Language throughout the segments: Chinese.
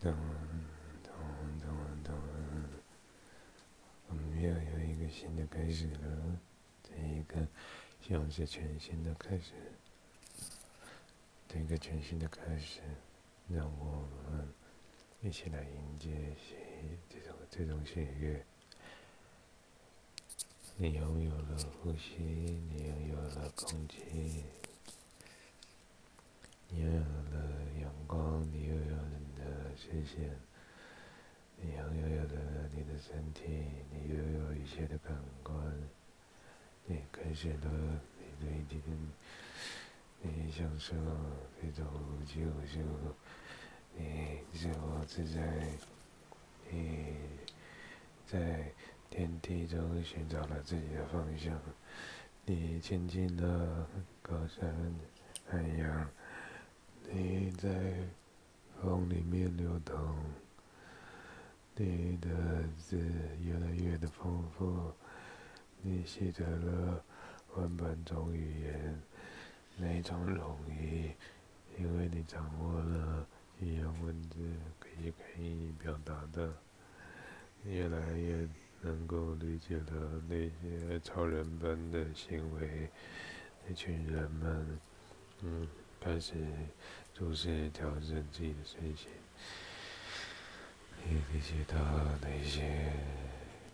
咚咚咚咚，我们又有一个新的开始了，这一个希望是全新的开始，这个全新的开始，让我们一起来迎接喜这种这种喜悦。你拥有了呼吸，你拥有了空气，你拥有了阳光，你拥有谢谢，你拥有了你的身体，你拥有一切的感官，你开始了你的一天，你享受这种自由，你自我自在，你在。天地中寻找了自己的方向，你亲近了高山、海洋，你在风里面流动，你的字越来越的丰富，你习得了万般种语言，那种容易，因为你掌握了语言文字可以可以表达的，越来越。能够理解了那些超人般的行为，那群人们，嗯，开始逐渐调整自己的身心。你理解到那些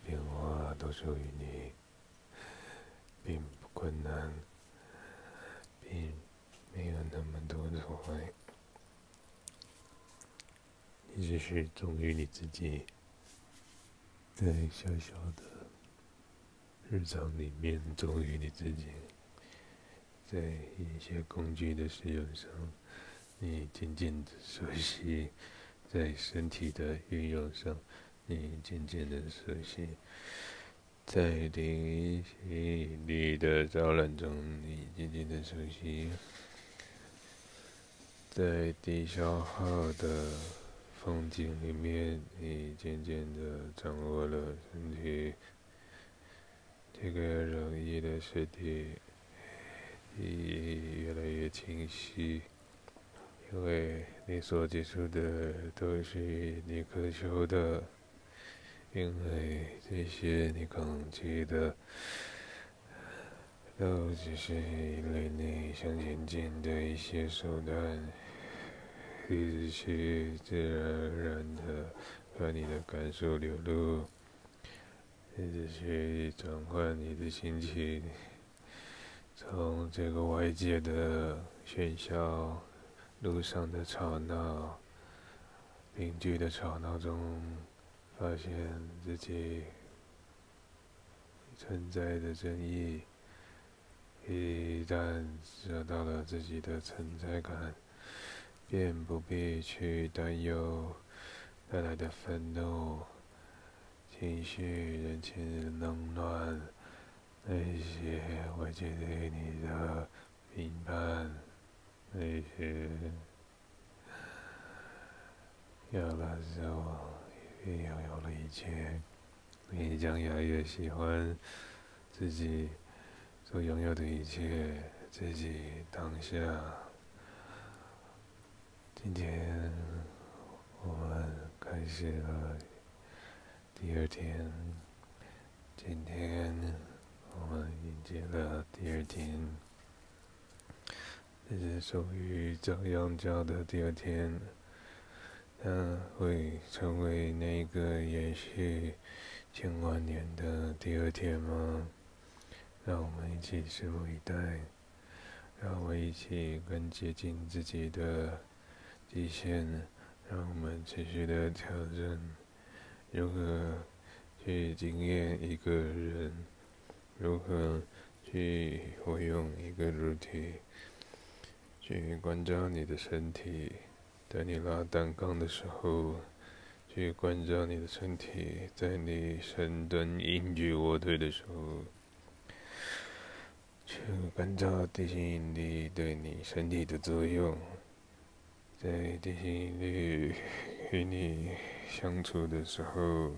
变化都属于你，并不困难，并没有那么多的阻碍，你只是忠于你自己。在小小的日常里面忠于你自己，在一些工具的使用上，你渐渐的熟悉；在身体的运用上，你渐渐的熟悉；在灵吸力的招揽中，你渐渐的熟悉；在低消耗的。风景里面，你渐渐的掌握了身体，这个容易的身体，你越来越清晰，因为你所接触的都是你渴求的，因为这些你恐惧的，都只是引领你向前进的一些手段。一直去自然而然的把你的感受流露，一直去转换你的心情，从这个外界的喧嚣、路上的吵闹、邻居的吵闹中，发现自己存在的争议。一旦找到了自己的存在感。便不必去担忧带来的愤怒、情绪、人情冷暖，那些外界对你的评判，那些有了之后，也拥有了一切，你将越来越喜欢自己所拥有的一切，自己当下。今天我们开始了第二天。今天我们迎接了第二天，这是属于朝阳教的第二天。它会成为那个延续千万年的第二天吗？让我们一起拭目以待。让我们一起更接近自己的。底线，让我们持续的调整，如何去经验一个人，如何去活用一个肉体，去关照你的身体，在你拉单杠的时候，去关照你的身体，在你深蹲、硬举、卧推的时候，去关照地心引力对你身体的作用。在地心引力与你相处的时候，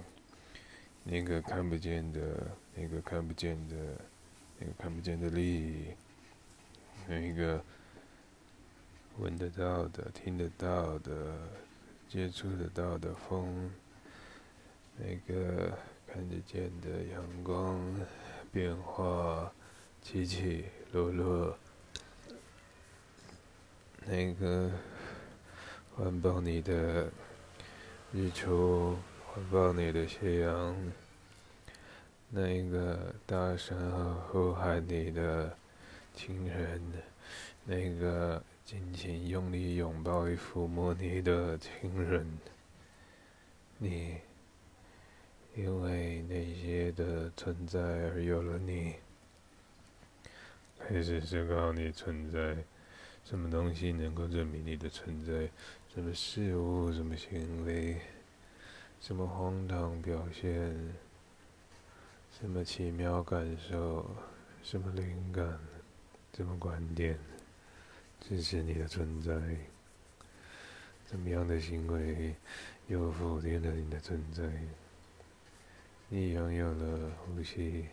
那个看不见的，那个看不见的，那个看不见的力，那个闻得到的、听得到的接触得到的风，那个看得见的阳光变化，起起落落，那个环抱你的日出，环抱你的斜阳，那一个大山和呼喊你的亲人，那个。尽情用力拥抱与抚摸你的亲人，你因为那些的存在而有了你，开始思考你存在，什么东西能够证明你的存在？什么事物？什么行为？什么荒唐表现？什么奇妙感受？什么灵感？什么观点？支持你的存在，怎么样的行为又否定了你的存在？你拥有了呼吸，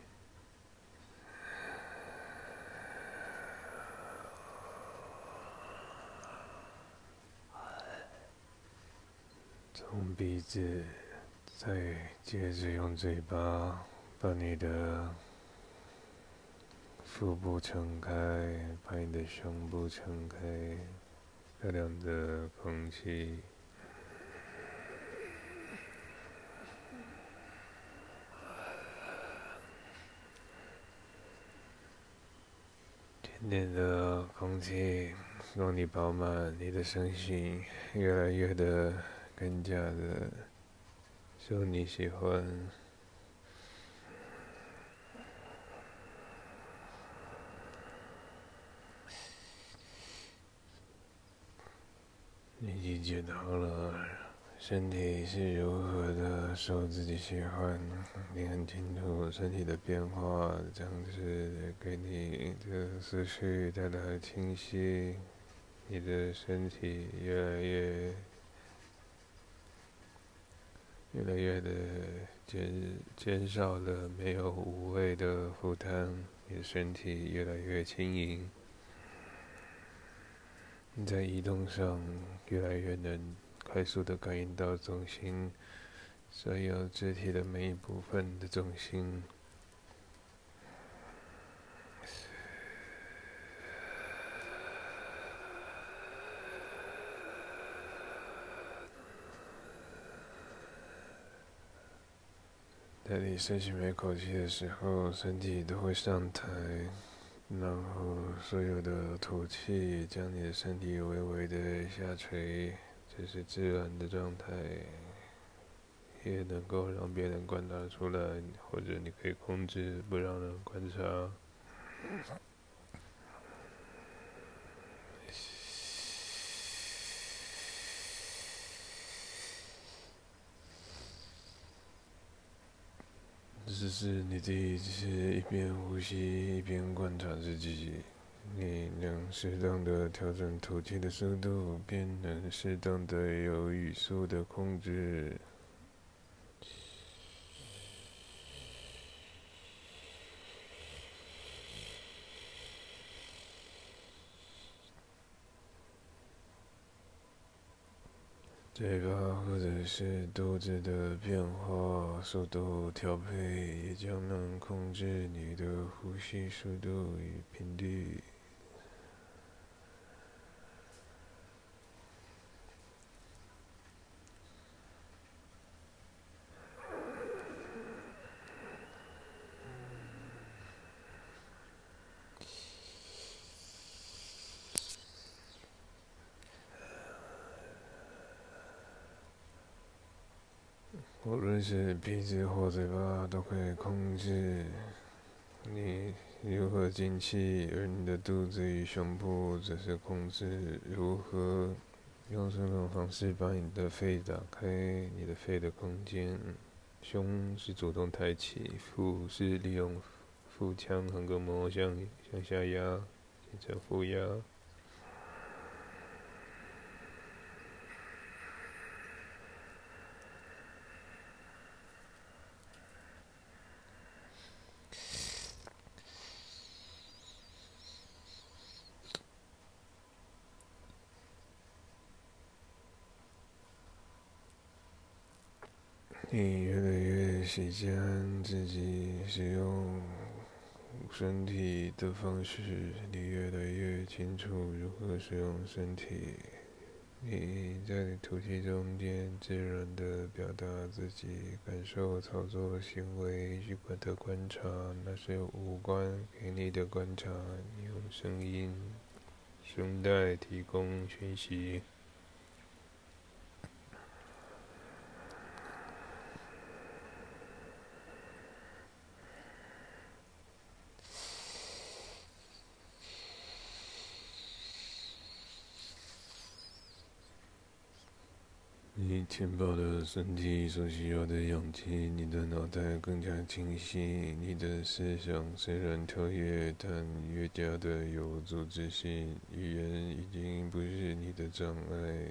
从鼻子，再接着用嘴巴把你的。腹部撑开，把你的胸部撑开，漂亮的空气，甜甜的空气让你饱满，你的身心越来越的更加的受你喜欢。你理解到了身体是如何的受自己喜欢，你很清楚身体的变化，这样子给你的思绪带来清晰，你的身体越来越越来越的减减少了没有无谓的负担，你的身体越来越轻盈。你在移动上越来越能快速的感应到中心，所有肢体的每一部分的中心。在你深吸每口气的时候，身体都会上抬。然后，所有的吐气将你的身体微微的下垂，这是自然的状态，也能够让别人观察出来，或者你可以控制不让人观察。只是你第一次一边呼吸一边观察自己，你能适当的调整吐气的速度，便能适当的有语速的控制。嘴巴或者是肚子的变化速度调配，也将能控制你的呼吸速度与频率。无论是鼻子或嘴巴，都可以控制你如何进气，而你的肚子与胸部则是控制如何用这种方式把你的肺打开，你的肺的空间。胸是主动抬起，腹是利用腹腔横膈膜向向下压，形成腹压。你越来越习惯自己使用身体的方式，你越来越清楚如何使用身体。你在吐气中间自然地表达自己感受、操作、行为、习惯的观察，那是五官给你的观察。用声音、声带提供讯息。你填饱了身体所需要的氧气，你的脑袋更加清晰。你的思想虽然跳跃，但越加的有组织性。语言已经不是你的障碍，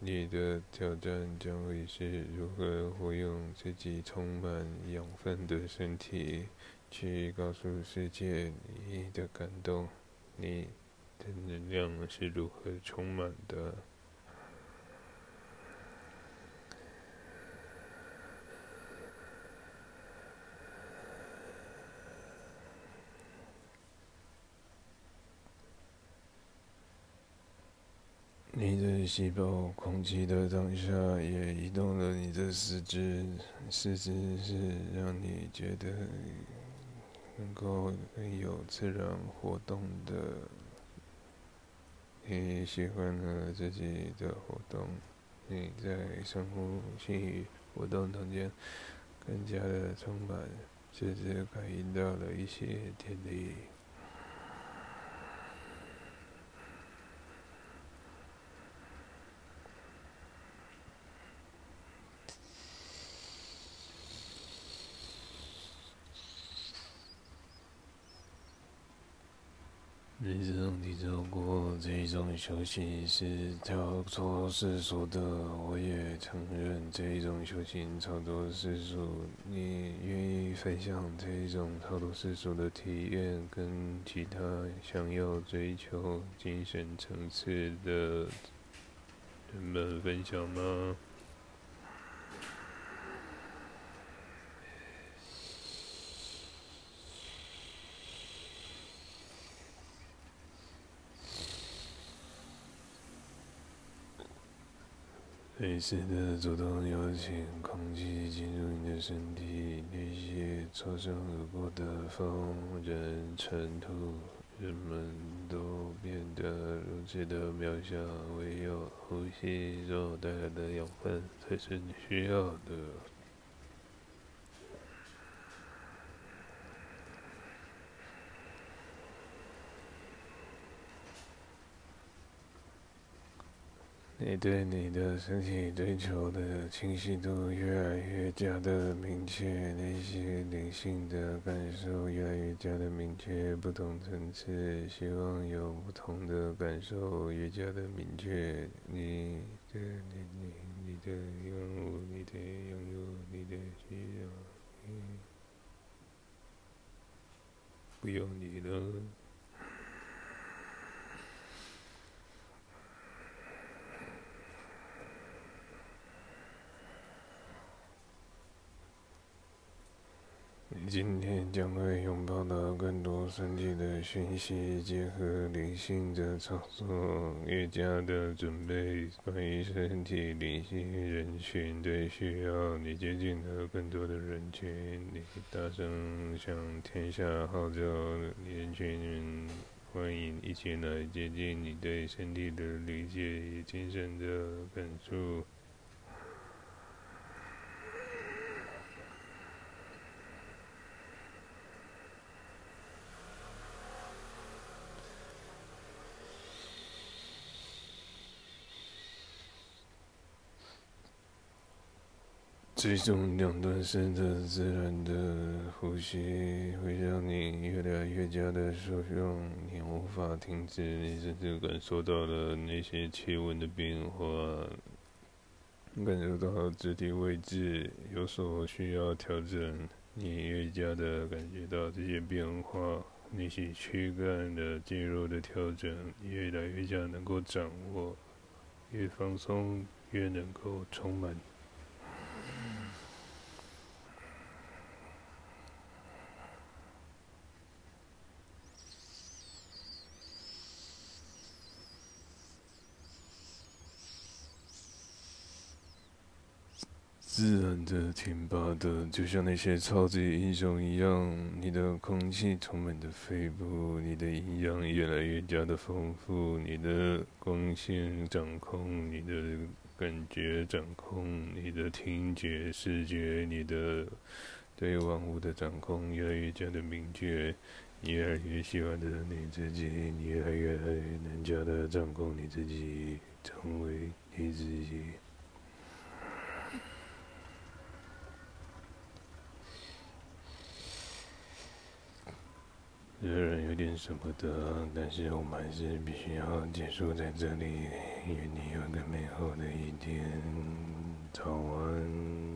你的挑战将会是如何活用自己充满养分的身体，去告诉世界你的感动，你的能量是如何充满的。你的细胞，空气的当下也移动了你的四肢，四肢是让你觉得能够很有自然活动的。你喜欢了自己的活动，你在深呼吸活动中间更加的充满，甚至感应到了一些电力。你知道，你知道过这种修行是超脱世俗的。我也承认这种修行超脱世俗。你愿意分享这种超脱世俗的体验，跟其他想要追求精神层次的人们分享吗？随时的主动邀请空气进入你的身体，那些擦身而过的风、人、尘土，人们都变得如此的渺小，唯有呼吸所带来的养分才是你需要的。你对你的身体追求的清晰度越来越加的明确，那些灵性的感受越来越加的明确，不同层次希望有不同的感受越加的明确。你的你你你的拥有，你的拥有，你的需要，不用你了。今天将会拥抱到更多身体的讯息，结合灵性的操作，越加的准备关于身体灵性人群对需要你接近的更多的人群，你大声向天下号召人群，欢迎一起来接近你对身体的理解与精神的感触。这种两段式的自然的呼吸，会让你越来越加的受用，你无法停止，你甚至感受到了那些气温的变化，感受到肢体位置有所需要调整，你越加的感觉到这些变化，那些躯干的肌肉的调整，越来越加能够掌握，越放松越能够充满。自然的、挺拔的，就像那些超级英雄一样。你的空气充满着肺部，你的营养越来越加的丰富，你的光线掌控，你的感觉掌控，你的听觉、视觉，你的对万物的掌控越来越加的明确。你越来越喜欢的你自己，你越来越能加的掌控你自己，成为你自己。虽然有点舍不得，但是我们还是必须要结束在这里。愿你有个美好的一天，早安。